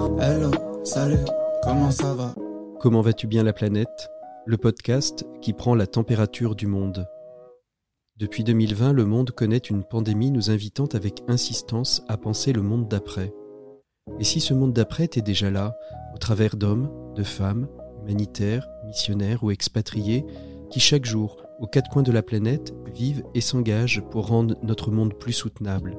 Hello, salut, comment ça va? Comment vas-tu bien la planète? Le podcast qui prend la température du monde. Depuis 2020, le monde connaît une pandémie nous invitant avec insistance à penser le monde d'après. Et si ce monde d'après était déjà là, au travers d'hommes, de femmes, humanitaires, missionnaires ou expatriés, qui chaque jour, aux quatre coins de la planète, vivent et s'engagent pour rendre notre monde plus soutenable.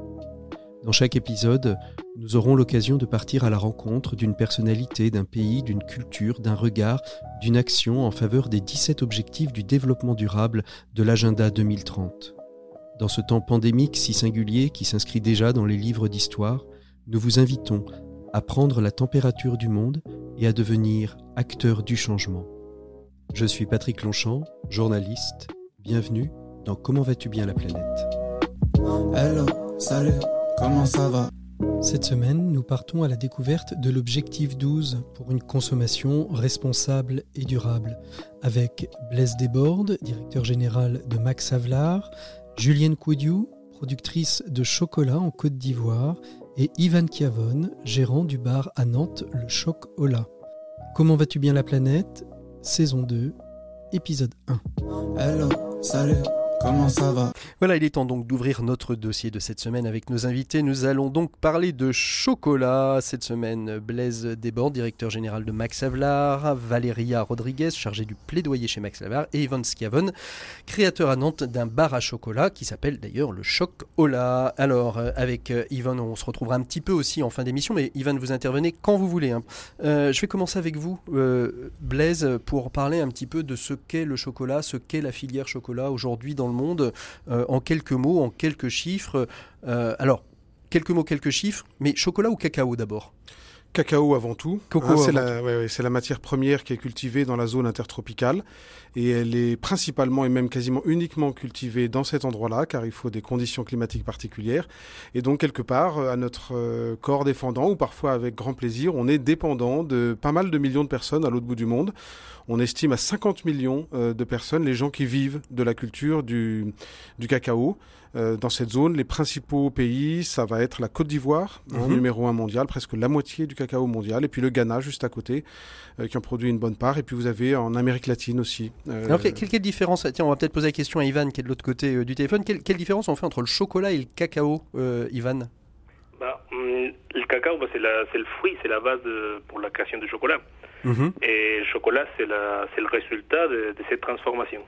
Dans chaque épisode, nous aurons l'occasion de partir à la rencontre d'une personnalité, d'un pays, d'une culture, d'un regard, d'une action en faveur des 17 objectifs du développement durable de l'agenda 2030. Dans ce temps pandémique si singulier qui s'inscrit déjà dans les livres d'histoire, nous vous invitons à prendre la température du monde et à devenir acteur du changement. Je suis Patrick Longchamp, journaliste. Bienvenue dans Comment vas-tu bien la planète? Hello, salut, comment ça va? Cette semaine, nous partons à la découverte de l'objectif 12 pour une consommation responsable et durable avec Blaise Desbordes, directeur général de Max Havelaar, Julienne Coudiou, productrice de chocolat en Côte d'Ivoire, et Ivan Chiavone, gérant du bar à Nantes Le Choc Ola. Comment vas-tu bien la planète? Saison 2, épisode 1. Hello, salut, comment ça va? Voilà, il est temps donc d'ouvrir notre dossier de cette semaine avec nos invités. Nous allons donc parler de chocolat. Cette semaine, Blaise Desbordes, directeur général de Max Havelaar, Valéria Rodriguez, chargée du plaidoyer chez Max Havelaar, et Ivan Schiavone, créateur à Nantes d'un bar à chocolat qui s'appelle d'ailleurs le Choc Ola. Alors, euh, avec euh, Ivan, on se retrouvera un petit peu aussi en fin d'émission, mais Ivan, vous intervenez quand vous voulez. hein. Euh, je vais commencer avec vous, Blaise, pour parler un petit peu de ce qu'est le chocolat, ce qu'est la filière chocolat aujourd'hui dans monde, euh, en quelques mots, en quelques chiffres. Euh, alors, quelques mots, quelques chiffres, mais chocolat ou cacao d'abord? Cacao avant tout. Hein, c'est la, ouais, ouais, c'est la matière première qui est cultivée dans la zone intertropicale et elle est principalement et même quasiment uniquement cultivée dans cet endroit-là car il faut des conditions climatiques particulières et donc quelque part euh, à notre euh, corps défendant ou parfois avec grand plaisir on est dépendant de pas mal de millions de personnes à l'autre bout du monde. On estime à 50 millions euh, de personnes les gens qui vivent de la culture du, du cacao. Euh, dans cette zone, les principaux pays, ça va être la Côte d'Ivoire, hein, Mhm. numéro un mondial, presque la moitié du cacao mondial, et puis le Ghana juste à côté, euh, qui en produit une bonne part, et puis vous avez en Amérique latine aussi. euh, Alors, quelle, quelle différence Tiens, on va peut-être poser la question à Ivan, qui est de l'autre côté euh, du téléphone. Quelle, quelle différence on fait entre le chocolat et le cacao, euh, Ivan? Bah, hum, le cacao, bah, c'est la- c'est le fruit, c'est la base de- pour la création du chocolat. Et le chocolat, c'est la- c'est le résultat de, de cette transformation.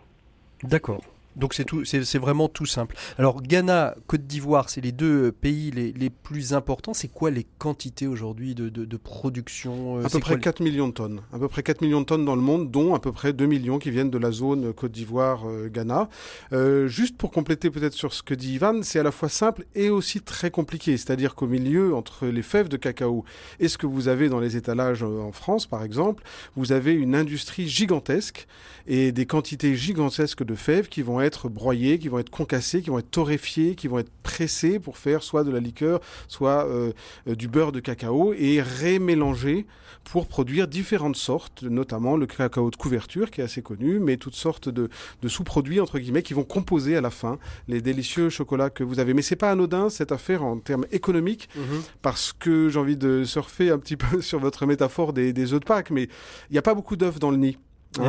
D'accord. Donc c'est tout, c'est c'est vraiment tout simple. Alors Ghana, Côte d'Ivoire, c'est les deux pays les, les plus importants. C'est quoi les quantités aujourd'hui de, de, de production euh, à peu près quoi les- 4 millions de tonnes. À peu près 4 millions de tonnes dans le monde, dont à peu près 2 millions qui viennent de la zone Côte d'Ivoire, euh, Ghana. Euh, juste pour compléter peut-être sur ce que dit Ivan, c'est à la fois simple et aussi très compliqué. C'est-à-dire qu'au milieu, entre les fèves de cacao et ce que vous avez dans les étalages euh, en France, par exemple, vous avez une industrie gigantesque et des quantités gigantesques de fèves qui vont être broyées, qui vont être concassées, qui vont être torréfiées, qui vont être pressées pour faire soit de la liqueur, soit euh, euh, du beurre de cacao et rémélangées pour produire différentes sortes, notamment le cacao de couverture qui est assez connu, mais toutes sortes de, de sous-produits entre guillemets qui vont composer à la fin les délicieux chocolats que vous avez. Mais c'est pas anodin cette affaire en termes économiques Mhm. parce que j'ai envie de surfer un petit peu sur votre métaphore des, des œufs de Pâques, mais il n'y a pas beaucoup d'œufs dans le nid.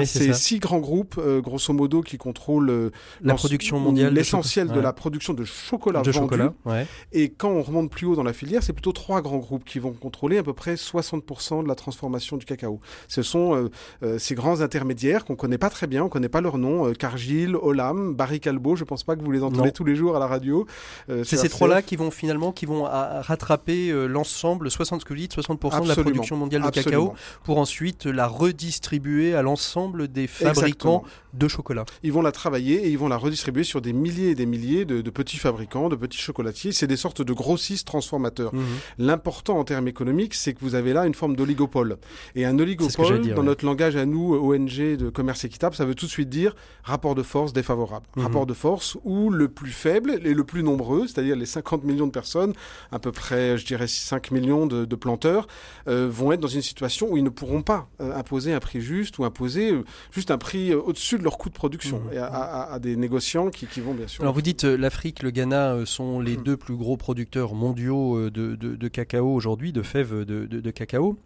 C'est six grands groupes, euh, grosso modo, qui contrôlent euh, La production mondiale l'essentiel de la production de chocolat de vendu. chocolat. Ouais. Et quand on remonte plus haut dans la filière, c'est plutôt trois grands groupes qui vont contrôler à peu près 60% de la transformation du cacao. Ce sont euh, ces grands intermédiaires qu'on connaît pas très bien, on connaît pas leur nom, Cargill, Olam, Barry Callebaut, je pense pas que vous les entendez Non. tous les jours à la radio. C'est ces trois-là qui vont finalement qui vont rattraper l'ensemble, 60 ce que vous dites, 60% de la production mondiale de Absolument. cacao, pour ensuite la redistribuer à l'ensemble des fabricants Exactement. de chocolat. Ils vont la travailler et ils vont la redistribuer sur des milliers et des milliers de, de petits fabricants, de petits chocolatiers. C'est des sortes de grossistes transformateurs. Mhm. L'important en termes économiques, c'est que vous avez là une forme d'oligopole. Et un oligopole, dans ouais. notre langage à nous, ONG de commerce équitable, ça veut tout de suite dire rapport de force défavorable. Mhm. Rapport de force où le plus faible et le plus nombreux, c'est-à-dire les 50 millions de personnes, à peu près, je dirais, 5 millions de, de planteurs, euh, vont être dans une situation où ils ne pourront pas euh, imposer un prix juste ou imposer proposer juste un prix au-dessus de leur coût de production mmh. et à, des négociants qui, vont bien sûr. Alors vous dites l'Afrique, le Ghana sont les mmh. deux plus gros producteurs mondiaux de, cacao aujourd'hui, de fèves de cacao.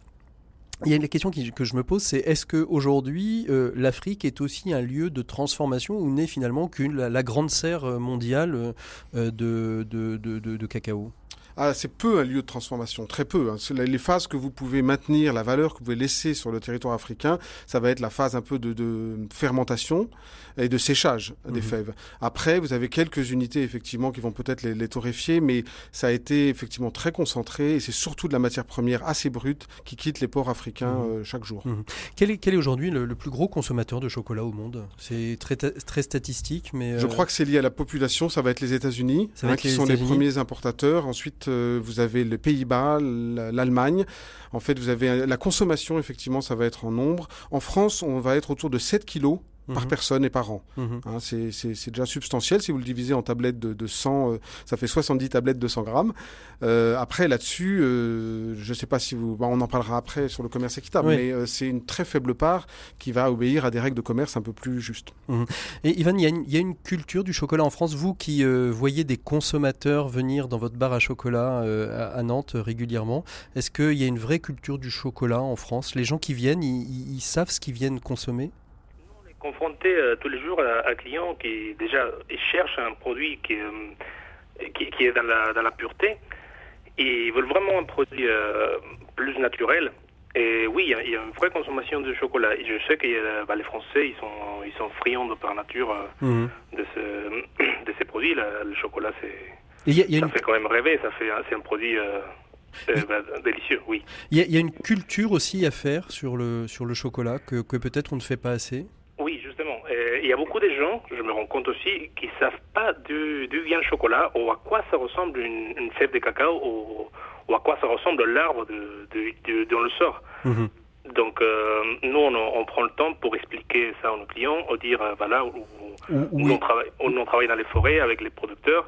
Il y a une question que je me pose, c'est est-ce qu'aujourd'hui, euh, l'Afrique est aussi un lieu de transformation ou n'est finalement qu'une la, grande serre mondiale euh, de, de, de cacao? Ah, c'est peu un lieu de transformation, très peu. Hein. Les phases que vous pouvez maintenir, la valeur que vous pouvez laisser sur le territoire africain, ça va être la phase un peu de, fermentation et de séchage des mhm. fèves. Après, vous avez quelques unités effectivement qui vont peut-être les, torréfier, mais ça a été effectivement très concentré et c'est surtout de la matière première assez brute qui quitte les ports africains mhm. euh, chaque jour. Mhm. Quel est, quel est aujourd'hui le, plus gros consommateur de chocolat au monde? C'est très, très statistique, mais... Je euh, crois que c'est lié à la population, ça va être les États-Unis, hein, qui sont les premiers importateurs. Ensuite, vous avez les Pays-Bas, l'Allemagne. En fait, vous avez la consommation, effectivement, ça va être en nombre. En France, on va être autour de 7 kilos par mhm. personne et par an. Mhm. Hein, c'est déjà substantiel. Si vous le divisez en tablettes de, 100, euh, ça fait 70 tablettes de 100 grammes. Euh, après, là-dessus, euh, je ne sais pas si vous... on en parlera après sur le commerce équitable, mais c'est une très faible part qui va obéir à des règles de commerce un peu plus justes. Mhm. Et Ivan, il y, a une culture du chocolat en France. Vous qui voyez des consommateurs venir dans votre bar à chocolat à, Nantes régulièrement, est-ce qu'il y a une vraie culture du chocolat en France? Les gens qui viennent, ils savent ce qu'ils viennent consommer? Confronté euh, tous les jours à un client qui déjà cherche un produit qui, euh, qui, qui, est dans la, dans la pureté et ils veulent vraiment un produit euh, plus naturel. Et oui, il y, a une vraie consommation de chocolat. Et je sais que bah, les Français, ils sont, ils sont friands de par nature mhm. de, ce, de ces produits. le chocolat, c'est, ça fait quand même rêver. Ça fait, c'est un produit bah, délicieux, oui. Il y, a, il y, a, une culture aussi à faire sur le, sur le chocolat que, que peut-être on ne fait pas assez il y a beaucoup de gens, je me rends compte aussi, qui savent pas d'où vient le chocolat ou à quoi ça ressemble une, une fève de cacao ou, à quoi ça ressemble l'arbre de, de, dont le sort. Mhm. Donc, euh, nous, on, prend le temps pour expliquer ça à nos clients, on dire, euh, voilà, où, on travaille, on, travaille dans les forêts avec les producteurs,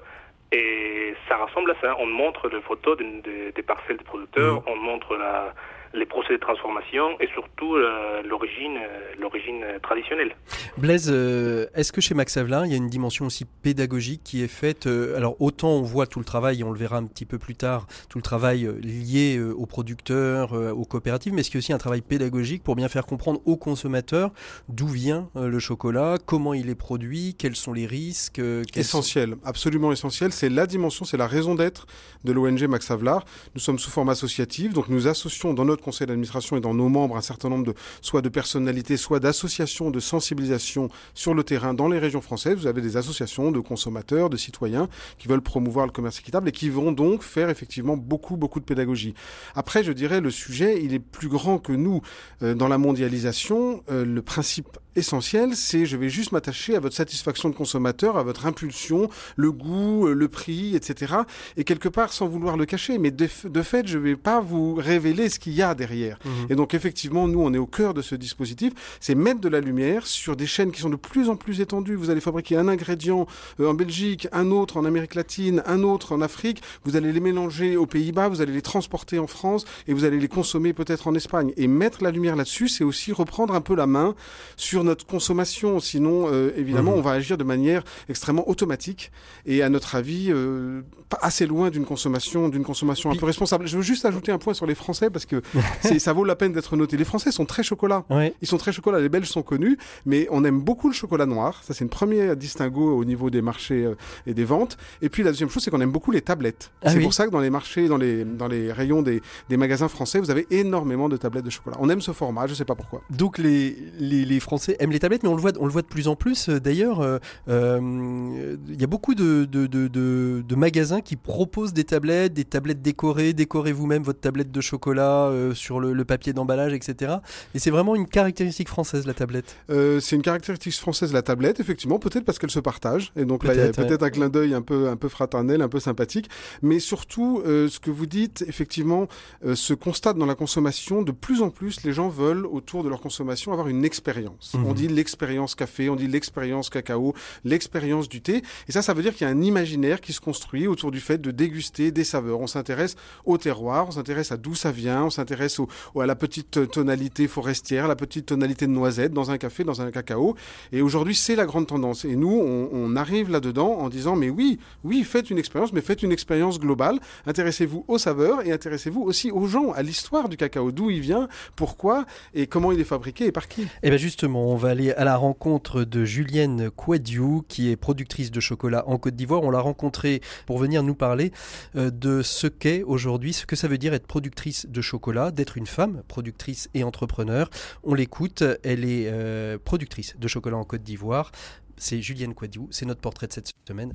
et ça ressemble à ça. On montre les photos des parcelles des producteurs, mhm. on montre la, les procédés de transformation et surtout euh, l'origine, euh, l'origine traditionnelle. Blaise, euh, est-ce que chez Max Avelin, il y a une dimension aussi pédagogique qui est faite Alors autant on voit tout le travail, et on le verra un petit peu plus tard, tout le travail lié aux producteurs, aux coopératives, mais est-ce qu'il y a aussi un travail pédagogique pour bien faire comprendre aux consommateurs d'où vient le chocolat, comment il est produit, quels sont les risques Essentiel, absolument essentiel. C'est la dimension, c'est la raison d'être de l'ONG Max Havelaar. Nous sommes sous forme associative, donc nous associons dans notre conseil d'administration et dans nos membres un certain nombre de soit de personnalités, soit d'associations de sensibilisation sur le terrain dans les régions françaises. Vous avez des associations de consommateurs, de citoyens qui veulent promouvoir le commerce équitable et qui vont donc faire effectivement beaucoup beaucoup de pédagogie. Après, je dirais le sujet, il est plus grand que nous euh, dans la mondialisation. Euh, le principe essentiel, c'est je vais juste m'attacher à votre satisfaction de consommateur, à votre impulsion, le goût, euh, le prix, etc. Et quelque part, sans vouloir le cacher, mais de, fait, je vais pas vous révéler ce qu'il y a derrière. Mhm. Et donc, effectivement, nous, on est au cœur de ce dispositif. C'est mettre de la lumière sur des chaînes qui sont de plus en plus étendues. Vous allez fabriquer un ingrédient euh, en Belgique, un autre en Amérique latine, un autre en Afrique. Vous allez les mélanger aux Pays-Bas, vous allez les transporter en France et vous allez les consommer peut-être en Espagne. Et mettre la lumière là-dessus, c'est aussi reprendre un peu la main sur notre consommation. Sinon, euh, évidemment, mhm. on va agir de manière extrêmement automatique et, à notre avis, euh, pas assez loin d'une consommation, d'une consommation un peu responsable. Je veux juste ajouter un point sur les Français parce que ça vaut la peine d'être noté. Les Français sont très chocolat. Ils sont très chocolat. Les Belges sont connus, mais on aime beaucoup le chocolat noir. Ça, c'est une première distinguo au niveau des marchés euh, et des ventes. Et puis la deuxième chose, c'est qu'on aime beaucoup les tablettes. Ah c'est pour ça que dans les marchés, dans les dans les rayons des, des magasins français, vous avez énormément de tablettes de chocolat. On aime ce format. Je sais pas pourquoi. Donc les, les, les Français aiment les tablettes, mais on le voit, on le voit de plus en plus. Euh, d'ailleurs, euh, euh, il y a beaucoup de, de, de, de, magasins qui proposent des tablettes, des tablettes décorées. Décorez vous-même votre tablette de chocolat sur le, papier d'emballage, etc. Et c'est vraiment une caractéristique française, la tablette. c'est une caractéristique française, la tablette, effectivement, peut-être parce qu'elle se partage. Et donc là, il y a peut-être un clin d'œil un peu, un peu fraternel, un peu sympathique. Mais surtout, ce que vous dites, effectivement, se constate dans la consommation. De plus en plus, les gens veulent, autour de leur consommation, avoir une expérience. On dit l'expérience café, on dit l'expérience cacao, l'expérience du thé. Et ça, ça veut dire qu'il y a un imaginaire qui se construit autour du fait de déguster des saveurs. On s'intéresse au terroir, on s'intéresse à d'où ça vient, on s'intéresse au, à la petite tonalité forestière, la petite tonalité de noisette dans un café, dans un cacao. Et aujourd'hui, c'est la grande tendance. Et nous, on, on arrive là-dedans en disant, mais oui, oui, faites une expérience, mais faites une expérience globale. Intéressez-vous aux saveurs et intéressez-vous aussi aux gens, à l'histoire du cacao, d'où il vient, pourquoi et comment il est fabriqué et par qui. Et eh bien justement, on va aller à la rencontre de Julienne Kouadiou, qui est productrice de chocolat en Côte d'Ivoire. On l'a rencontrée pour venir nous parler euh, de ce qu'est aujourd'hui, ce que ça veut dire être productrice de chocolat, d'être une femme productrice et entrepreneur. On l'écoute, elle est euh, productrice de chocolat en Côte d'Ivoire. C'est Julienne Quadiou, c'est notre portrait de cette semaine.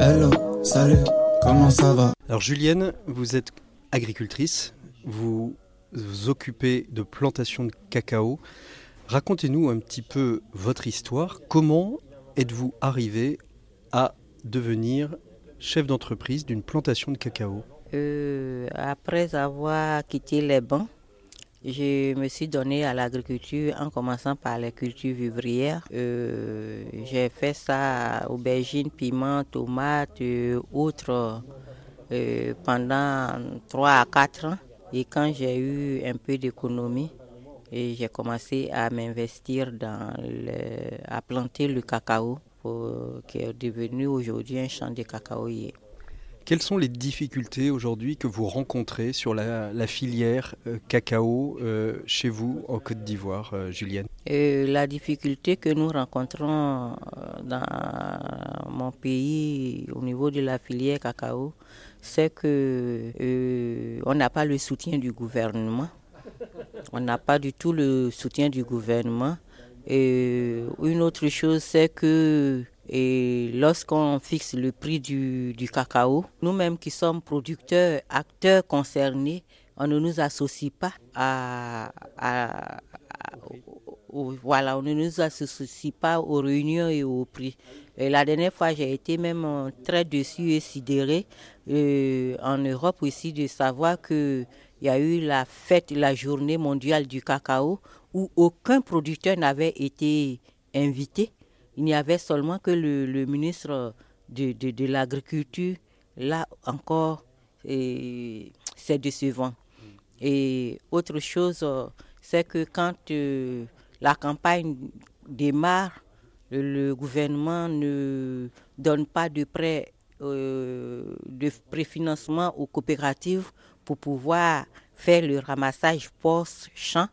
Hello, salut, comment ça va? Alors Julienne, vous êtes agricultrice, vous vous occupez de plantation de cacao. Racontez-nous un petit peu votre histoire. Comment êtes-vous arrivé à devenir chef d'entreprise d'une plantation de cacao? Euh, Après avoir quitté les bancs, je me suis donné à l'agriculture en commençant par les cultures vivrières. Euh, j'ai fait ça aubergines, piments, tomates, euh, pendant 3 à 4 ans. Et quand j'ai eu un peu d'économie, j'ai commencé à m'investir dans le, à planter le cacao qui est devenu aujourd'hui un champ de cacaoyer. Quelles sont les difficultés aujourd'hui que vous rencontrez sur la, filière euh, cacao euh, chez vous en Côte d'Ivoire, euh, Julienne? La difficulté que nous rencontrons dans mon pays au niveau de la filière cacao, c'est que on n'a pas le soutien du gouvernement. On n'a pas du tout le soutien du gouvernement. Et une autre chose, c'est que lorsqu'on fixe le prix du, cacao, nous-mêmes qui sommes producteurs, acteurs concernés, on ne nous associe pas à, voilà, on ne nous associe pas aux réunions et aux prix. Et la dernière fois, j'ai été même très dessus et sidéré euh, en Europe aussi de savoir qu'il y a eu la fête, la journée mondiale du cacao, où aucun producteur n'avait été invité il n'y avait seulement que le, ministre de, l'Agriculture. Là encore, c'est décevant. Et autre chose, c'est que quand euh, la campagne démarre, le, gouvernement ne donne pas de prêt euh, de préfinancement aux coopératives pour pouvoir faire le ramassage post-champ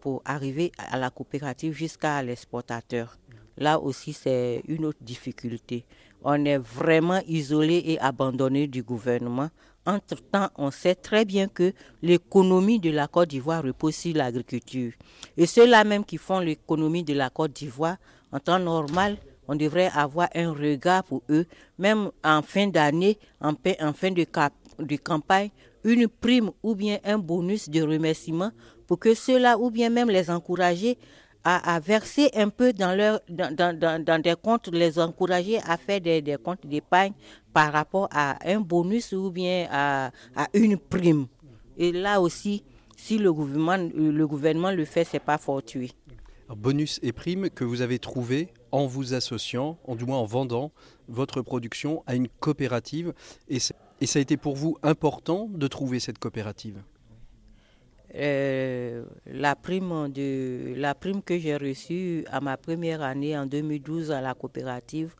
pour arriver à la coopérative jusqu'à l'exportateur. Là aussi, c'est une autre difficulté. On est vraiment isolé et abandonné du gouvernement. Entre-temps, on sait très bien que l'économie de la Côte d'Ivoire repose sur l'agriculture. Et ceux-là même qui font l'économie de la Côte d'Ivoire, en temps normal, on devrait avoir un regard pour eux, même en fin d'année, en, fin de, campagne, une prime ou bien un bonus de remerciement pour que ceux-là, ou bien même les encourager à, verser un peu dans, leur, dans, des comptes, les encourager à faire des, comptes d'épargne par rapport à un bonus ou bien à, une prime. Et là aussi, si le gouvernement le, gouvernement le fait, ce n'est pas fortuit. bonus et prime que vous avez trouvé en vous associant, en du moins en vendant votre production à une coopérative. Et, et ça a été pour vous important de trouver cette coopérative? Euh, la, prime de, la prime que j'ai reçue à ma première année en 2012 à la coopérative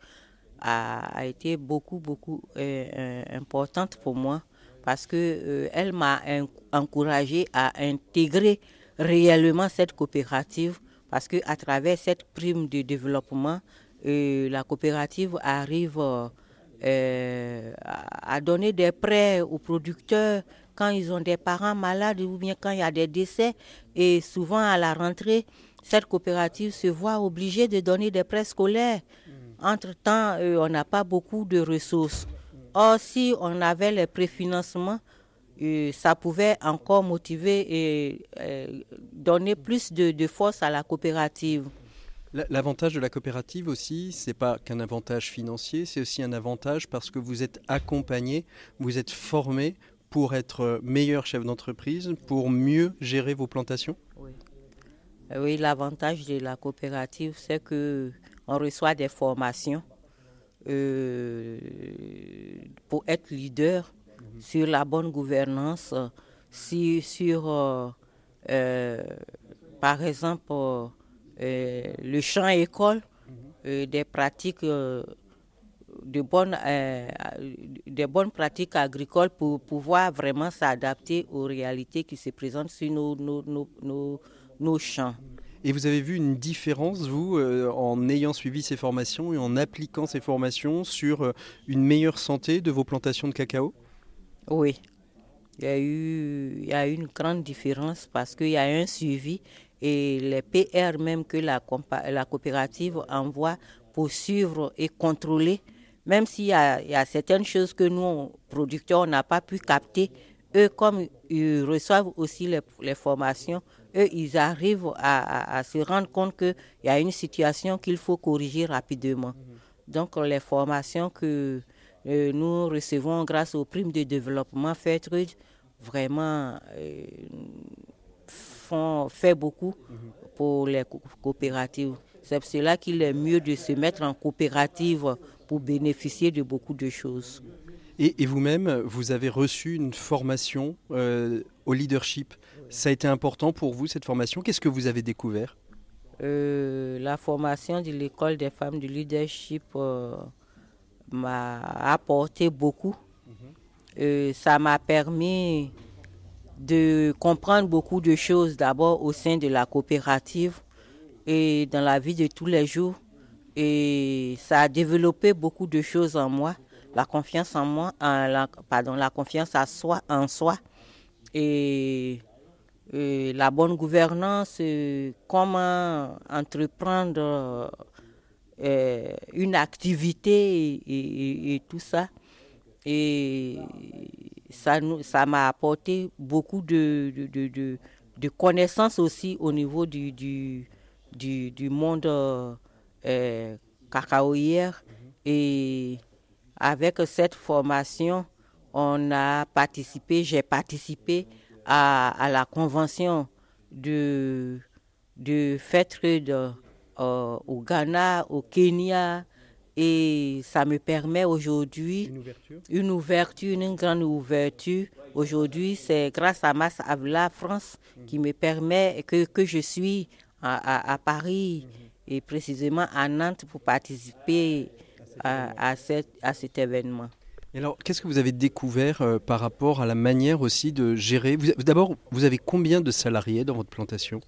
a, été beaucoup, beaucoup euh, euh, importante pour moi parce que elle m'a encouragé à intégrer réellement cette coopérative parce que à travers cette prime de développement, la coopérative arrive à donner des prêts aux producteurs quand ils ont des parents malades ou bien quand il y a des décès. Et souvent à la rentrée, cette coopérative se voit obligée de donner des prêts scolaires. Mm. Entre-temps, euh, on n'a pas beaucoup de ressources. Or, si on avait les préfinancements, euh, ça pouvait encore motiver et euh, donner plus de, force à la coopérative. L'avantage de la coopérative aussi, c'est pas qu'un avantage financier, c'est aussi un avantage parce que vous êtes accompagné, vous êtes formé pour être meilleur chef d'entreprise, pour mieux gérer vos plantations Oui. Oui, l'avantage de la coopérative, c'est que on reçoit des formations euh, pour être leader sur la bonne gouvernance, sur, euh, euh, par exemple, le champ école, des pratiques de bonnes, des bonnes pratiques agricoles pour pouvoir vraiment s'adapter aux réalités qui se présentent sur nos, nos, nos, nos champs. Et vous avez vu une différence, vous, euh, en ayant suivi ces formations et en appliquant ces formations sur euh, une meilleure santé de vos plantations de cacao? Oui. Il y, a eu, il y a eu une grande différence parce qu'il y a un suivi et les PR même que la, la coopérative envoie pour suivre et contrôler, même s'il y, a, certaines choses que nous, producteurs, on n'a pas pu capter, eux, comme ils reçoivent aussi les, formations, eux, ils arrivent à, se rendre compte qu'il y a une situation qu'il faut corriger rapidement. Donc, les formations que euh, nous recevons grâce aux primes de développement FAIRTRUDE, vraiment euh, font, fait beaucoup pour les coopératives. C'est cela qu'il est mieux de se mettre en coopérative pour bénéficier de beaucoup de choses. Et, vous-même, vous avez reçu une formation euh, au leadership. Ça a été important pour vous, cette formation? Qu'est-ce que vous avez découvert? Euh, La formation de l'école des femmes du leadership euh, m'a apporté beaucoup. Mhm. ça m'a permis de comprendre beaucoup de choses d'abord au sein de la coopérative et dans la vie de tous les jours. Et ça a développé beaucoup de choses en moi la confiance en moi, pardon, la confiance à soi, en soi et, la bonne gouvernance, comment entreprendre euh, une activité et, tout ça. Et ça ça m'a apporté beaucoup de, de, de, connaissances aussi au niveau du, du, monde euh, cacaoyère et avec cette formation, on a participé, j'ai participé à, la convention de, de euh, au Ghana, au Kenya, et ça me permet aujourd'hui une ouverture. une ouverture, une grande ouverture. Aujourd'hui, c'est grâce à Mass Avla France qui me permet que, que je suis à, à, Paris mhm. et précisément à Nantes pour participer à, à, cet événement. alors, qu'est-ce que vous avez découvert euh, par rapport à la manière aussi de gérer? D'abord, vous avez combien de salariés dans votre plantation?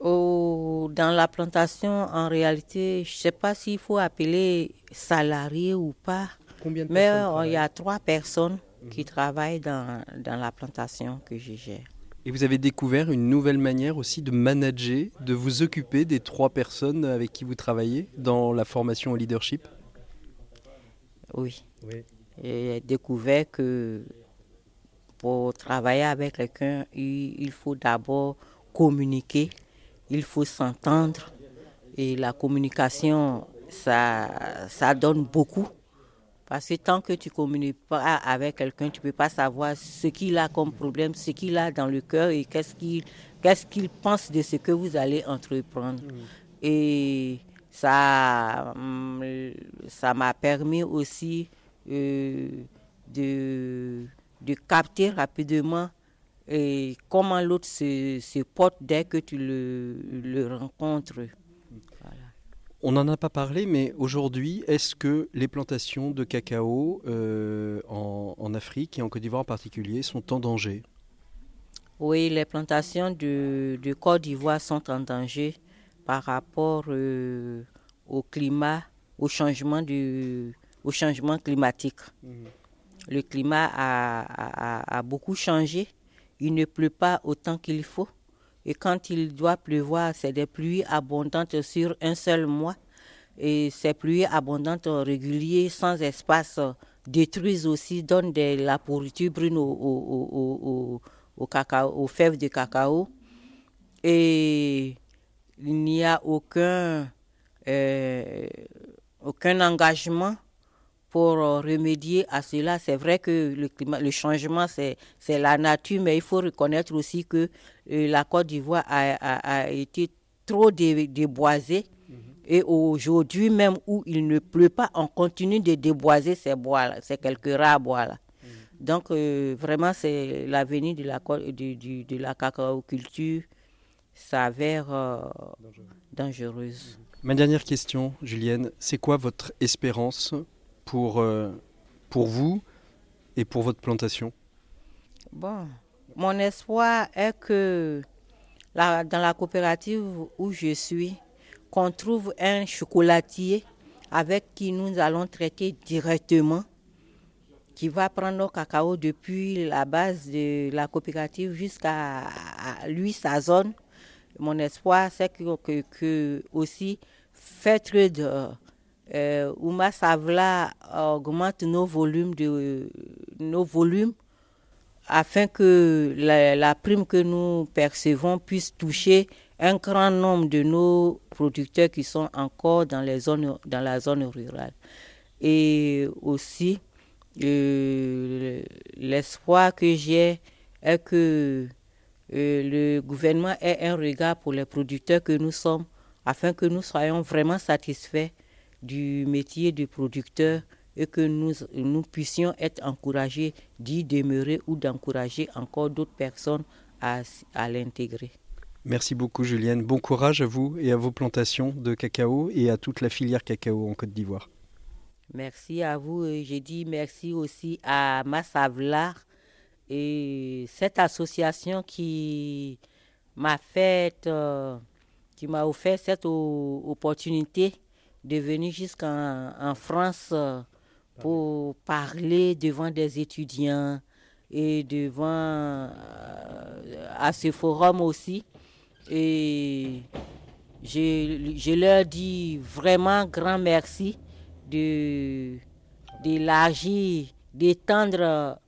Dans la plantation, en réalité, je ne sais pas s'il faut appeler salariés ou pas. Combien de mais euh, il y a trois personnes qui mhm. travaillent dans, dans la plantation que je gère. Et vous avez découvert une nouvelle manière aussi de manager, de vous occuper des trois personnes avec qui vous travaillez dans la formation au leadership? Oui. J'ai découvert que pour travailler avec quelqu'un, il faut d'abord communiquer, il faut s'entendre. Et la communication, ça, ça donne beaucoup. Parce que tant que tu ne communiques pas avec quelqu'un, tu ne peux pas savoir ce qu'il a comme problème, ce qu'il a dans le cœur et qu'est-ce qu'il qu'est-ce qu'il pense de ce que vous allez entreprendre. Mm. Et ça mm, ça m'a permis aussi euh, de, de capter rapidement et comment l'autre se, se, porte dès que tu le, le rencontres. On n'en a pas parlé, mais aujourd'hui, est-ce que les plantations de cacao euh, en, Afrique et en Côte d'Ivoire en particulier sont en danger? Oui, les plantations de, Côte d'Ivoire sont en danger par rapport euh, au climat, au changement, du, au changement climatique. Mhm. Le climat a beaucoup changé. Il ne pleut pas autant qu'il faut. Et quand il doit pleuvoir, c'est des pluies abondantes sur un seul mois. Et ces pluies abondantes régulières, sans espace, détruisent aussi, donnent de la pourriture brune au, cacao, aux fèves de cacao. Et il n'y a aucun, euh, aucun engagement pour remédier à cela. C'est vrai que le, climat, le changement, c'est la nature, mais il faut reconnaître aussi que la Côte d'Ivoire a, été trop déboisée. Mhm. Et aujourd'hui, même où il ne pleut pas, on continue de déboiser ces bois-là, ces quelques rares bois-là. Mhm. Donc, vraiment, c'est l'avenir de la, de, de la cacaoculture s'avère euh, dangereuse. Ma dernière question, Julienne, c'est quoi votre espérance pour, euh, pour vous et pour votre plantation Bon, mon espoir est que dans la coopérative où je suis, qu'on trouve un chocolatier avec qui nous allons traiter directement, qui va prendre nos cacao depuis la base de la coopérative jusqu'à lui, sa zone, mon espoir, c'est que, que, aussi fait de euh, Ouma Savla augmente nos volumes de nos volumes afin que la, prime que nous percevons puisse toucher un grand nombre de nos producteurs qui sont encore dans les zones dans la zone rurale. Et aussi euh, l'espoir que j'ai est que euh, le gouvernement ait un regard pour les producteurs que nous sommes afin que nous soyons vraiment satisfaits du métier de producteur et que nous, nous puissions être encouragés d'y demeurer ou d'encourager encore d'autres personnes à, à l'intégrer. Merci beaucoup Julienne. Bon courage à vous et à vos plantations de cacao et à toute la filière cacao en Côte d'Ivoire. Merci à vous. J'ai dit merci aussi à Massavlar et cette association qui m'a fait, euh, qui m'a offert cette opportunité de venir jusqu'en France euh, pour parler devant des étudiants et devant euh, à ce forum aussi. Et je, leur dis vraiment grand merci de d'élargir, d'étendre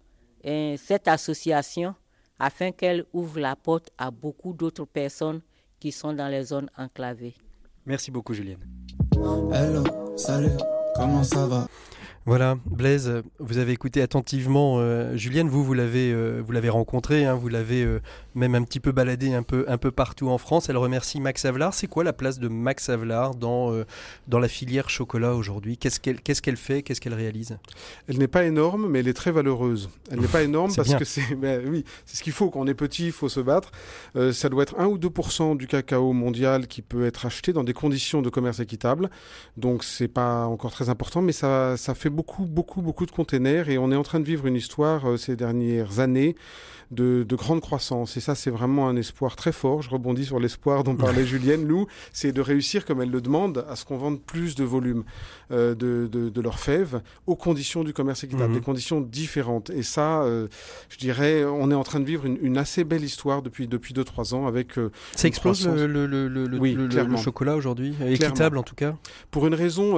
cette association afin qu'elle ouvre la porte à beaucoup d'autres personnes qui sont dans les zones enclavées. Merci beaucoup Julienne. Hello, salut, comment ça va? Voilà, Blaise, vous avez écouté attentivement euh, Julienne, vous vous l'avez euh, vous l'avez rencontrée, hein, vous l'avez euh, même un petit peu baladé un peu un peu partout en France. Elle remercie Max Avelard. C'est quoi la place de Max Avelard dans dans la filière chocolat aujourd'hui? Qu'est-ce qu'elle qu'est-ce qu'elle fait? Qu'est-ce qu'elle réalise? Elle n'est pas énorme, mais elle est très valeureuse. Elle n'est pas énorme parce que c'est ben oui, c'est ce qu'il faut. Quand on est petit, il faut se battre. ça doit être 1 ou 2% du cacao mondial qui peut être acheté dans des conditions de commerce équitable. Donc c'est pas encore très important, mais ça ça fait beaucoup, beaucoup, beaucoup de containers et on est en train de vivre une histoire euh, ces dernières années de, grande croissance. Et ça, c'est vraiment un espoir très fort. Je rebondis sur l'espoir dont parlait Julienne. Nous, c'est de réussir, comme elle le demande, à ce qu'on vende plus de volume euh, de, de, leurs fèves aux conditions du commerce équitable, mhm. des conditions différentes. Et ça, euh, je dirais, on est en train de vivre une, assez belle histoire depuis depuis deux trois ans avec. Ça explose le, le, le, le, chocolat aujourd'hui, équitable en tout cas? Pour une raison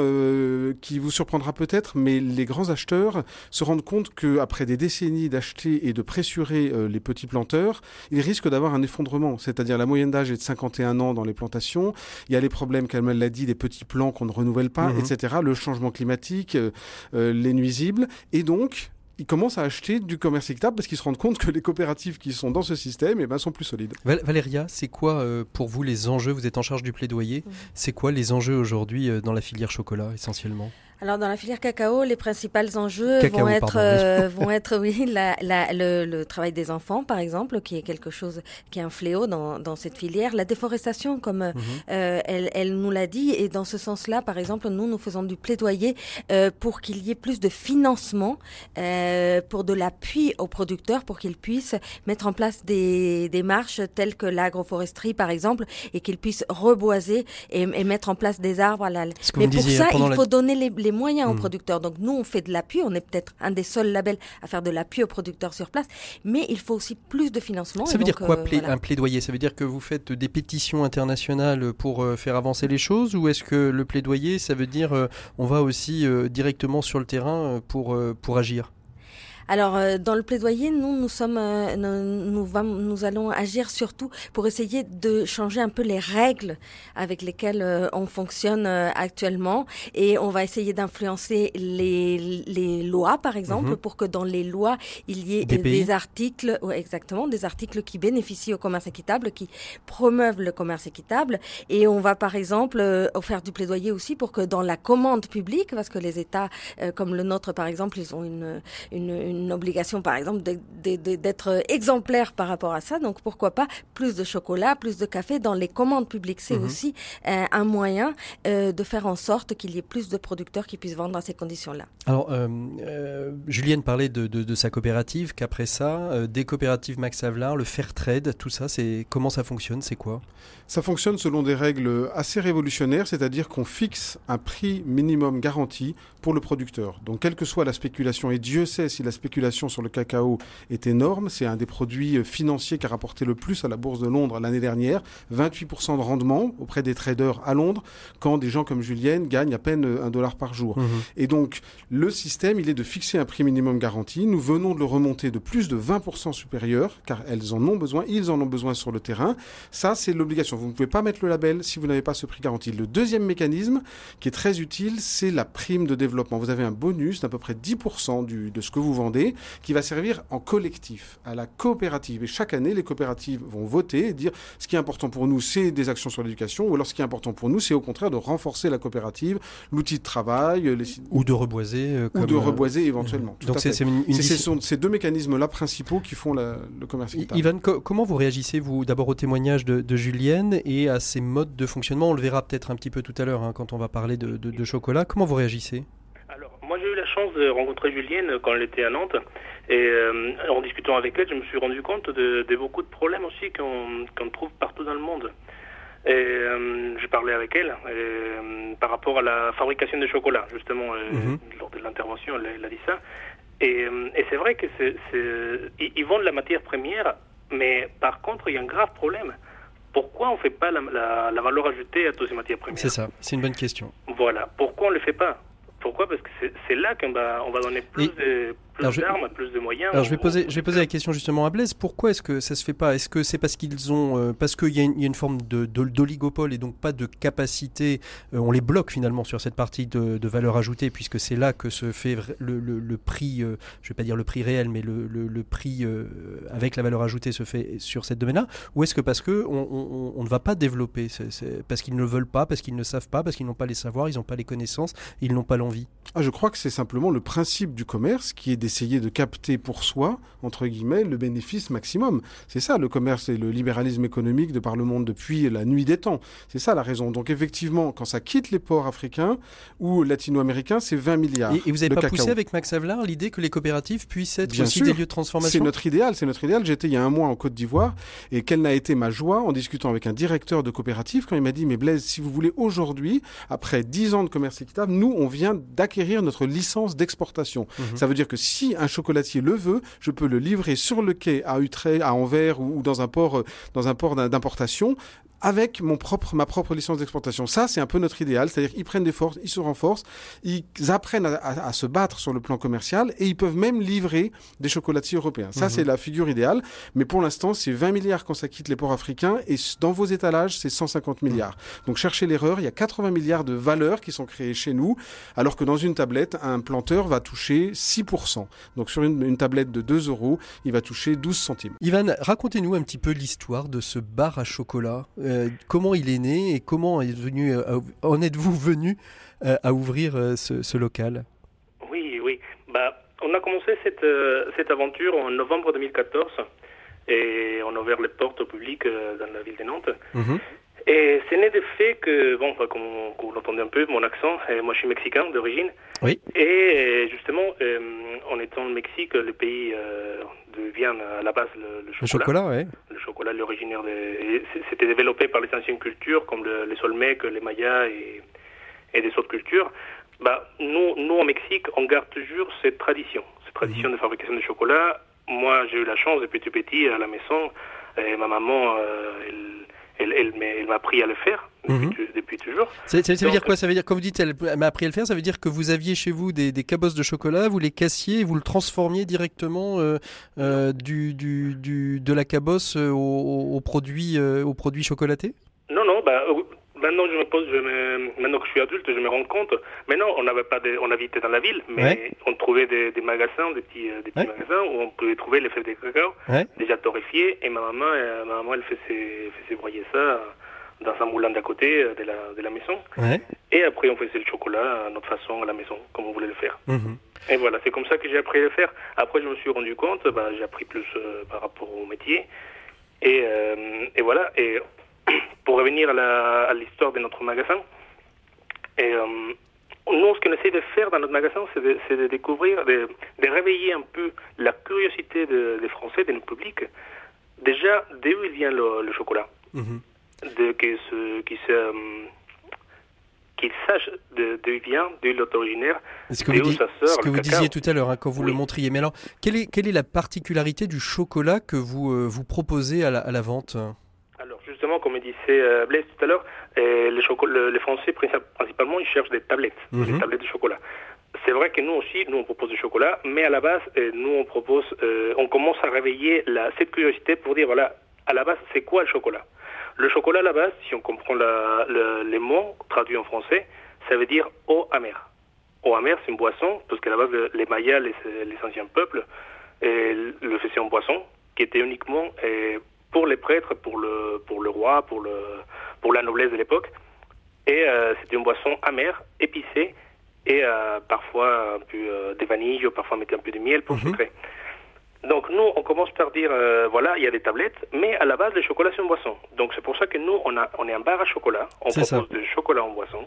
qui vous surprendra peut-être, mais les grands acheteurs se rendent compte que après des décennies d'acheter et de pressurer euh, les petits planteurs, ils risquent d'avoir un effondrement. C'est-à-dire la moyenne d'âge est de 51 ans dans les plantations. Il y a les problèmes, comme elle l'a dit, des petits plants qu'on ne renouvelle pas, mhm. etc. Le changement climatique, euh, euh, les nuisibles. Et donc, ils commencent à acheter du commerce équitable parce qu'ils se rendent compte que les coopératives qui sont dans ce système eh ben, sont plus solides. Valéria, c'est quoi pour vous les enjeux? Vous êtes en charge du plaidoyer. Mhm. C'est quoi les enjeux aujourd'hui dans la filière chocolat essentiellement? Alors dans la filière cacao, les principaux enjeux vont être euh, vont être oui la, la, le, le, travail des enfants par exemple, qui est quelque chose qui est un fléau dans, dans cette filière, la déforestation comme mhm. euh, elle, elle, nous l'a dit et dans ce sens-là par exemple nous nous faisons du plaidoyer euh, pour qu'il y ait plus de financement, euh, pour de l'appui aux producteurs pour qu'ils puissent mettre en place des démarches telles que l'agroforesterie par exemple et qu'ils puissent reboiser et, et, mettre en place des arbres. À la... Mais pour ça il faut donner les les moyens aux hmm. producteurs. Donc nous, on fait de l'appui, on est peut-être un des seuls labels à faire de l'appui aux producteurs sur place, mais il faut aussi plus de financement. Ça veut dire quoi euh, un plaidoyer? Ça veut dire que vous faites des pétitions internationales pour euh, faire avancer les choses? Ou est-ce que le plaidoyer, ça veut dire euh, on va aussi directement sur le terrain pour, pour agir? Alors, euh, dans le plaidoyer, nous, nous sommes, euh, nous, nous, allons agir surtout pour essayer de changer un peu les règles avec lesquelles euh, on fonctionne actuellement, et on va essayer d'influencer les, les lois, par exemple, mhm. pour que dans les lois il y ait des, articles, exactement, des articles qui bénéficient au commerce équitable, qui promeuvent le commerce équitable, et on va par exemple faire du plaidoyer aussi pour que dans la commande publique, parce que les États comme le nôtre, par exemple, ils ont une, une une obligation, par exemple, d'être exemplaire par rapport à ça. Donc, pourquoi pas plus de chocolat, plus de café dans les commandes publiques. C'est mhm. aussi euh, un moyen euh, de faire en sorte qu'il y ait plus de producteurs qui puissent vendre dans ces conditions-là. Alors, euh, Julienne parlait de, sa coopérative, qu'après ça, des coopératives Max Avelar, le fair trade, tout ça, c'est comment ça fonctionne? C'est quoi? Ça fonctionne selon des règles assez révolutionnaires, c'est-à-dire qu'on fixe un prix minimum garanti pour le producteur. Donc, quelle que soit la spéculation, et Dieu sait si la spéculation sur le cacao est énorme. C'est un des produits euh, financiers qui a rapporté le plus à la bourse de Londres l'année dernière. 28% de rendement auprès des traders à Londres, quand des gens comme Julienne gagnent à peine euh, un dollar par jour. Mhm. Et donc, le système, il est de fixer un prix minimum garanti. Nous venons de le remonter de plus de 20% supérieur, car elles en ont besoin, ils en ont besoin sur le terrain. Ça, c'est l'obligation. Vous ne pouvez pas mettre le label si vous n'avez pas ce prix garanti. Le deuxième mécanisme, qui est très utile, c'est la prime de développement. Vous avez un bonus d'à peu près 10% du, de ce que vous vendez qui va servir en collectif, à la coopérative. Et chaque année, les coopératives vont voter et dire ce qui est important pour nous, c'est des actions sur l'éducation, ou alors ce qui est important pour nous, c'est au contraire de renforcer la coopérative, l'outil de travail. Les... Ou de reboiser. Euh, ou de reboiser éventuellement. Donc c'est ces deux mécanismes-là principaux qui font le commerce. Ivan, comment vous réagissez, vous, d'abord au témoignage de, Julienne et à ces modes de fonctionnement? On le verra peut-être un petit peu tout à l'heure hein, quand on va parler de chocolat. Comment vous réagissez? Moi, j'ai eu la chance de rencontrer Julienne quand elle était à Nantes. Et euh, en discutant avec elle, je me suis rendu compte de, beaucoup de problèmes aussi qu'on trouve partout dans le monde. Et euh, j'ai parlé avec elle euh, par rapport à la fabrication de chocolat, justement, mhm. lors de l'intervention, elle, a dit ça. Et, c'est vrai que c'est, ils vendent la matière première, mais par contre, il y a un grave problème. Pourquoi on ne fait pas la, la valeur ajoutée à toutes ces matières premières? C'est ça, c'est une bonne question. Voilà, pourquoi on ne le fait pas? Pourquoi? Parce que c'est là qu'on va, on va donner plus de, plus d'armes, plus de moyens. Alors je vais poser, je vais poser la question justement à Blaise. Pourquoi est-ce que ça se fait pas? Est-ce que c'est parce qu'ils ont, euh, parce qu'il y, y, a une forme de, d'oligopole et donc pas de capacité euh, On les bloque finalement sur cette partie de, de valeur ajoutée puisque c'est là que se fait le, le, le prix, euh, je vais pas dire le prix réel, mais le, le prix avec la valeur ajoutée se fait sur cette domaine-là? Ou est-ce que parce que on, on, on ne va pas développer, parce qu'ils ne veulent pas, parce qu'ils ne savent pas, parce qu'ils n'ont pas les savoirs, ils n'ont pas les connaissances, ils n'ont pas l'envie? Ah, je crois que c'est simplement le principe du commerce qui est d'essayer de capter pour soi, entre guillemets, le bénéfice maximum. C'est ça le commerce et le libéralisme économique de par le monde depuis la nuit des temps. C'est ça la raison. Donc effectivement, quand ça quitte les ports africains ou latino-américains, c'est 20 milliards. Et, vous n'avez pas poussé avec Max Avelar l'idée que les coopératives puissent être aussi des lieux de transformation C'est notre idéal, c'est notre idéal. J'étais il y a un mois en Côte d'Ivoire et quelle n'a été ma joie en discutant avec un directeur de coopérative quand il m'a dit mais Blaise, si vous voulez aujourd'hui, après 10 ans de commerce équitable, nous on vient d'acquérir notre licence d'exportation. Mhm. Ça veut dire que si un chocolatier le veut, je peux le livrer sur le quai à Utrecht, à Anvers ou, dans un port, euh, dans un port d'importation avec mon propre, ma propre licence d'exportation. Ça, c'est un peu notre idéal. C'est-à-dire qu'ils prennent des forces, ils se renforcent, ils apprennent à, se battre sur le plan commercial et ils peuvent même livrer des chocolatiers européens. Ça, mhm. c'est la figure idéale. Mais pour l'instant, c'est 20 milliards quand ça quitte les ports africains et dans vos étalages, c'est 150 milliards. Donc, cherchez l'erreur. Il y a 80 milliards de valeurs qui sont créées chez nous, alors que dans une tablette, un planteur va toucher 6%. Donc, sur une, tablette de 2 euros, il va toucher 12 centimes. Ivan, racontez-nous un petit peu l'histoire de ce bar à chocolat. Euh, euh, comment il est né et comment est venu, euh, en êtes-vous venu euh, à ouvrir ce, local? Oui, oui. Bah, on a commencé cette, cette aventure en novembre 2014 et on a ouvert les portes au public dans la ville de Nantes. Mhm. Et c'est né du fait que, bon, comme, vous l'entendez un peu, mon accent, moi je suis mexicain d'origine. Oui. Et justement, en étant au Mexique, le pays de vient à la base le, chocolat. Le chocolat, oui. Le chocolat, l'originaire C'était développé par les anciennes cultures comme les Olmecs, les Mayas et, et des autres cultures. Bah, nous, nous, au Mexique, on garde toujours cette tradition, cette tradition mhm. de fabrication de chocolat. Moi, j'ai eu la chance depuis tout petit à la maison, et ma maman, euh, elle, elle m'a appris à le faire depuis, mhm. toujours. Ça, veut dire quoi? Ça veut dire, quand vous dites elle, m'a appris à le faire, ça veut dire que vous aviez chez vous des, des cabosses de chocolat, vous les cassiez et vous le transformiez directement euh, euh, du, du, du, de la cabosse euh, aux, produits, aux produits chocolatés Non, non, bah, maintenant, je me pose, je me, maintenant que je suis adulte, je me rends compte. Maintenant, on n'avait pas, de, on habitait dans la ville, mais on trouvait des, des, magasins, des petits, des petits magasins où on pouvait trouver les fèves de cacao déjà torréfiées. Et ma maman, ma maman, elle faisait, faisait broyer ça dans un moulin d'à côté euh, de la, de la maison. Et après, on faisait le chocolat à notre façon à la maison, comme on voulait le faire. Mhm. Et voilà, c'est comme ça que j'ai appris à le faire. Après, je me suis rendu compte, bah, j'ai appris plus euh, par rapport au métier. Et, euh, et voilà, et pour revenir à l'histoire de notre magasin, et, nous, ce qu'on essaie de faire dans notre magasin, c'est de, découvrir, de, de, réveiller un peu la curiosité des Français, de notre public. Déjà, d'où il vient le, chocolat mhm de euh, qu'il sache d'où il vient, d'où il est originaire, ce que vous, ce que vous disiez tout à l'heure hein, quand vous le montriez. Mais alors, quelle est, quelle est la particularité du chocolat que vous, euh, vous proposez à la, à la, vente? Justement, comme disait euh, Blaise tout à l'heure, les, les, Français, principalement, ils cherchent des tablettes, des mhm. tablettes de chocolat. C'est vrai que nous aussi, nous on propose du chocolat, mais à la base, nous on propose, on commence à réveiller la, cette curiosité pour dire voilà, à la base, c'est quoi le chocolat? Le chocolat à la base, si on comprend les mots traduits en français, ça veut dire eau amère. Eau amère, c'est une boisson, parce qu'à la base, les Mayas, les, anciens peuples, le faisaient en boisson, qui était uniquement pour les prêtres, pour le, pour le roi, pour, le, pour la noblesse de l'époque. Et euh, c'était une boisson amère, épicée, et euh, parfois un peu euh, de vanille, ou parfois mettait un peu de miel pour mm sucrer. Donc nous, on commence par dire, euh, voilà, il y a des tablettes, mais à la base, le chocolat, c'est une boisson. Donc c'est pour ça que nous, on, a, on est un bar à chocolat, on propose du chocolat en boisson.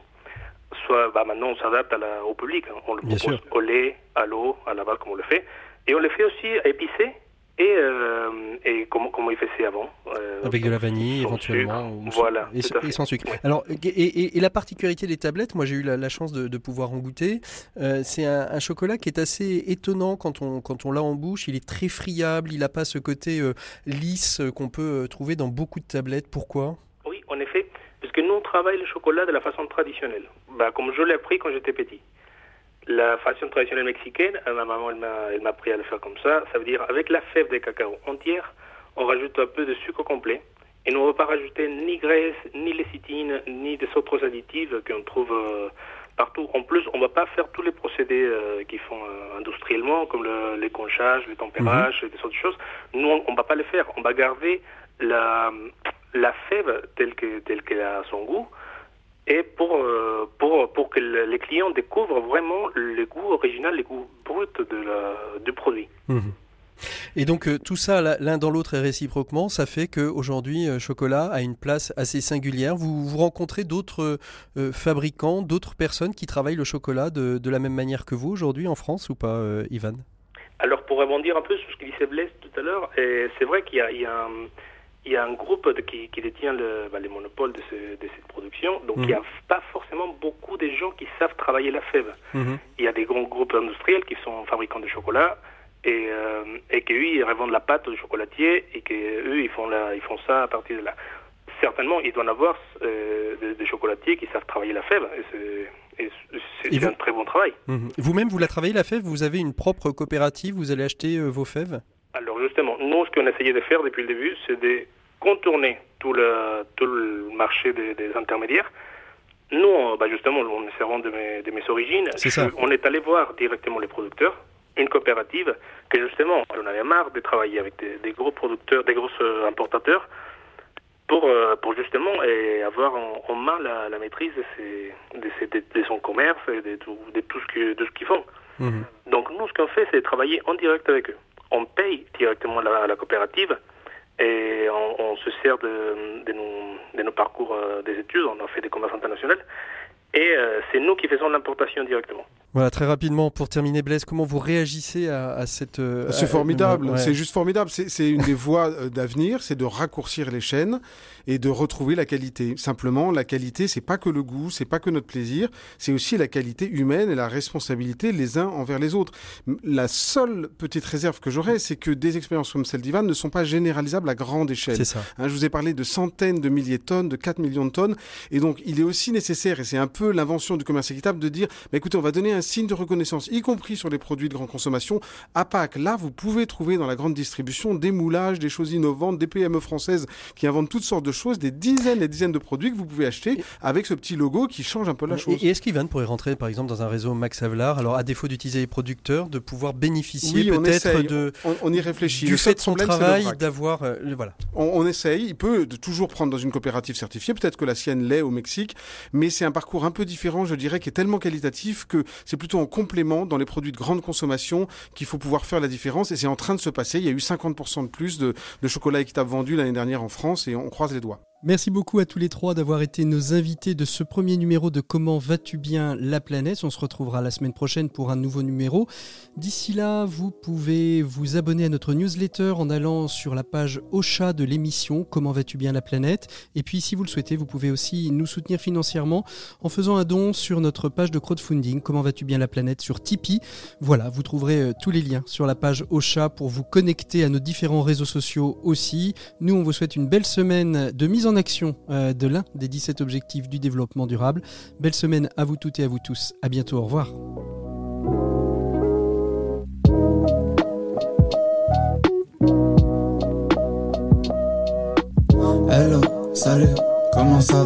Soit, bah, maintenant, on s'adapte au public, hein. on le propose au lait, à l'eau, à la base, comme on le fait. Et on le fait aussi épicé, et, euh, et comment, comment il faisait avant. Euh, Avec de la vanille éventuellement. voilà. Et, sans sucre. Alors, et, et, la particularité des tablettes, moi j'ai eu la, chance de, de, pouvoir en goûter, euh, c'est un, chocolat qui est assez étonnant quand on, quand on l'a en bouche. Il est très friable, il n'a pas ce côté lisse qu'on peut trouver dans beaucoup de tablettes. Pourquoi? Oui, en effet, parce que nous on travaille le chocolat de la façon traditionnelle, bah, comme je l'ai appris quand j'étais petit. La façon traditionnelle mexicaine, ma maman elle m'a appris à le faire comme ça, ça veut dire avec la fève de cacao entière, on rajoute un peu de sucre complet et nous ne va pas rajouter ni graisse, ni lécithine, ni des autres additifs qu'on trouve euh, partout. En plus, on ne va pas faire tous les procédés euh, qui font euh, industriellement, comme le, les conchages, le tempérage, et des autres choses. Nous, on ne va pas les faire. On va garder la, la fève telle qu'elle telle qu'elle a son goût et pour, euh, pour, pour que les clients découvrent vraiment le goût original, le goût brut de la, du produit. Mhm. Et donc euh, tout ça l'un dans l'autre et réciproquement, ça fait qu'aujourd'hui euh, Chocolat a une place assez singulière. Vous, vous rencontrez d'autres fabricants, d'autres personnes qui travaillent le chocolat de, de la même manière que vous aujourd'hui en France ou pas, Ivan? Alors pour rebondir un peu sur ce que disait Blaise tout à l'heure, c'est vrai qu'il y, y a, un il y a un groupe qui, qui, détient le, bah, les monopoles de, de, cette production, donc il n'y a mhm. pas forcément beaucoup de gens qui savent travailler la fève. Mhm. Il y a des grands groupes industriels qui sont fabricants de chocolat et, euh, et qu'eux, ils revendent la pâte au chocolatier et qu'eux, ils font, la, ils font ça à partir de là. Certainement, ils doivent avoir euh, des, chocolatiers qui savent travailler la fève et c'est un très bon travail. Mhm. Vous-même, vous la travaillez la fève? Vous avez une propre coopérative? Vous allez acheter euh, vos fèves? Alors justement, nous, ce qu'on a essayé de faire depuis le début, c'est de contourner tout le, tout le marché des, intermédiaires. Nous, bah justement, on est de mes, de mes origines. on est allé voir directement les producteurs, une coopérative, que justement, on avait marre de travailler avec des, gros producteurs, des gros euh, importateurs, pour, euh, pour justement et avoir en, main la, maîtrise de, de, son commerce et de, tout, de tout ce qu'ils font. Mhm. Donc nous, ce qu'on fait, c'est travailler en direct avec eux. On paye directement la, la coopérative et on, se sert de, nos, de, nos, parcours euh, des études, on a fait des commerces internationaux, et euh, c'est nous qui faisons l'importation directement. Voilà, très rapidement, pour terminer, Blaise, comment vous réagissez à, cette... Euh, c'est formidable, c'est juste formidable. C'est une des voies euh, d'avenir, c'est de raccourcir les chaînes et de retrouver la qualité. Simplement, la qualité, c'est pas que le goût, c'est pas que notre plaisir, c'est aussi la qualité humaine et la responsabilité les uns envers les autres. La seule petite réserve que j'aurais, c'est que des expériences comme celle d'Ivan ne sont pas généralisables à grande échelle. C'est ça. Hein, je vous ai parlé de centaines de milliers de tonnes, de 4 millions de tonnes, et donc il est aussi nécessaire, et c'est un peu l'invention du commerce équitable, de dire, bah, écoutez, on va donner un signe de reconnaissance, y compris sur les produits de grande consommation. À Pâques, là, vous pouvez trouver dans la grande distribution des moulages, des choses innovantes, des PME françaises qui inventent toutes sortes de choses, des dizaines et dizaines de produits que vous pouvez acheter avec ce petit logo qui change un peu la chose. Et, est-ce qu'Ivan pourrait rentrer par exemple dans un réseau Max Havelaar, alors à défaut d'utiliser les producteurs, de pouvoir bénéficier peut-être de on, y réfléchit. du fait de son travail, d'avoir euh, voilà. On, on, essaye. Il peut toujours prendre dans une coopérative certifiée. Peut-être que la sienne l'est au Mexique, mais c'est un parcours un peu différent, je dirais, qui est tellement qualitatif que c'est plutôt en complément dans les produits de grande consommation qu'il faut pouvoir faire la différence. Et c'est en train de se passer. Il y a eu 50% de plus de, de chocolat équitable vendu l'année dernière en France, et on croise les doigts. Merci beaucoup à tous les trois d'avoir été nos invités de ce premier numéro de Comment vas-tu bien la planète. On se retrouvera la semaine prochaine pour un nouveau numéro. D'ici là, vous pouvez vous abonner à notre newsletter en allant sur la page Ocha de l'émission Comment vas-tu bien la planète. Et puis si vous le souhaitez, vous pouvez aussi nous soutenir financièrement en faisant un don sur notre page de crowdfunding Comment vas-tu bien la planète sur Tipeee. Voilà, vous trouverez euh, tous les liens sur la page Ocha pour vous connecter à nos différents réseaux sociaux aussi. Nous, on vous souhaite une belle semaine de mise en action euh, de l'un des 17 objectifs du développement durable. Belle semaine à vous toutes et à vous tous. À bientôt. Au revoir. Hello, salut, comment ça va?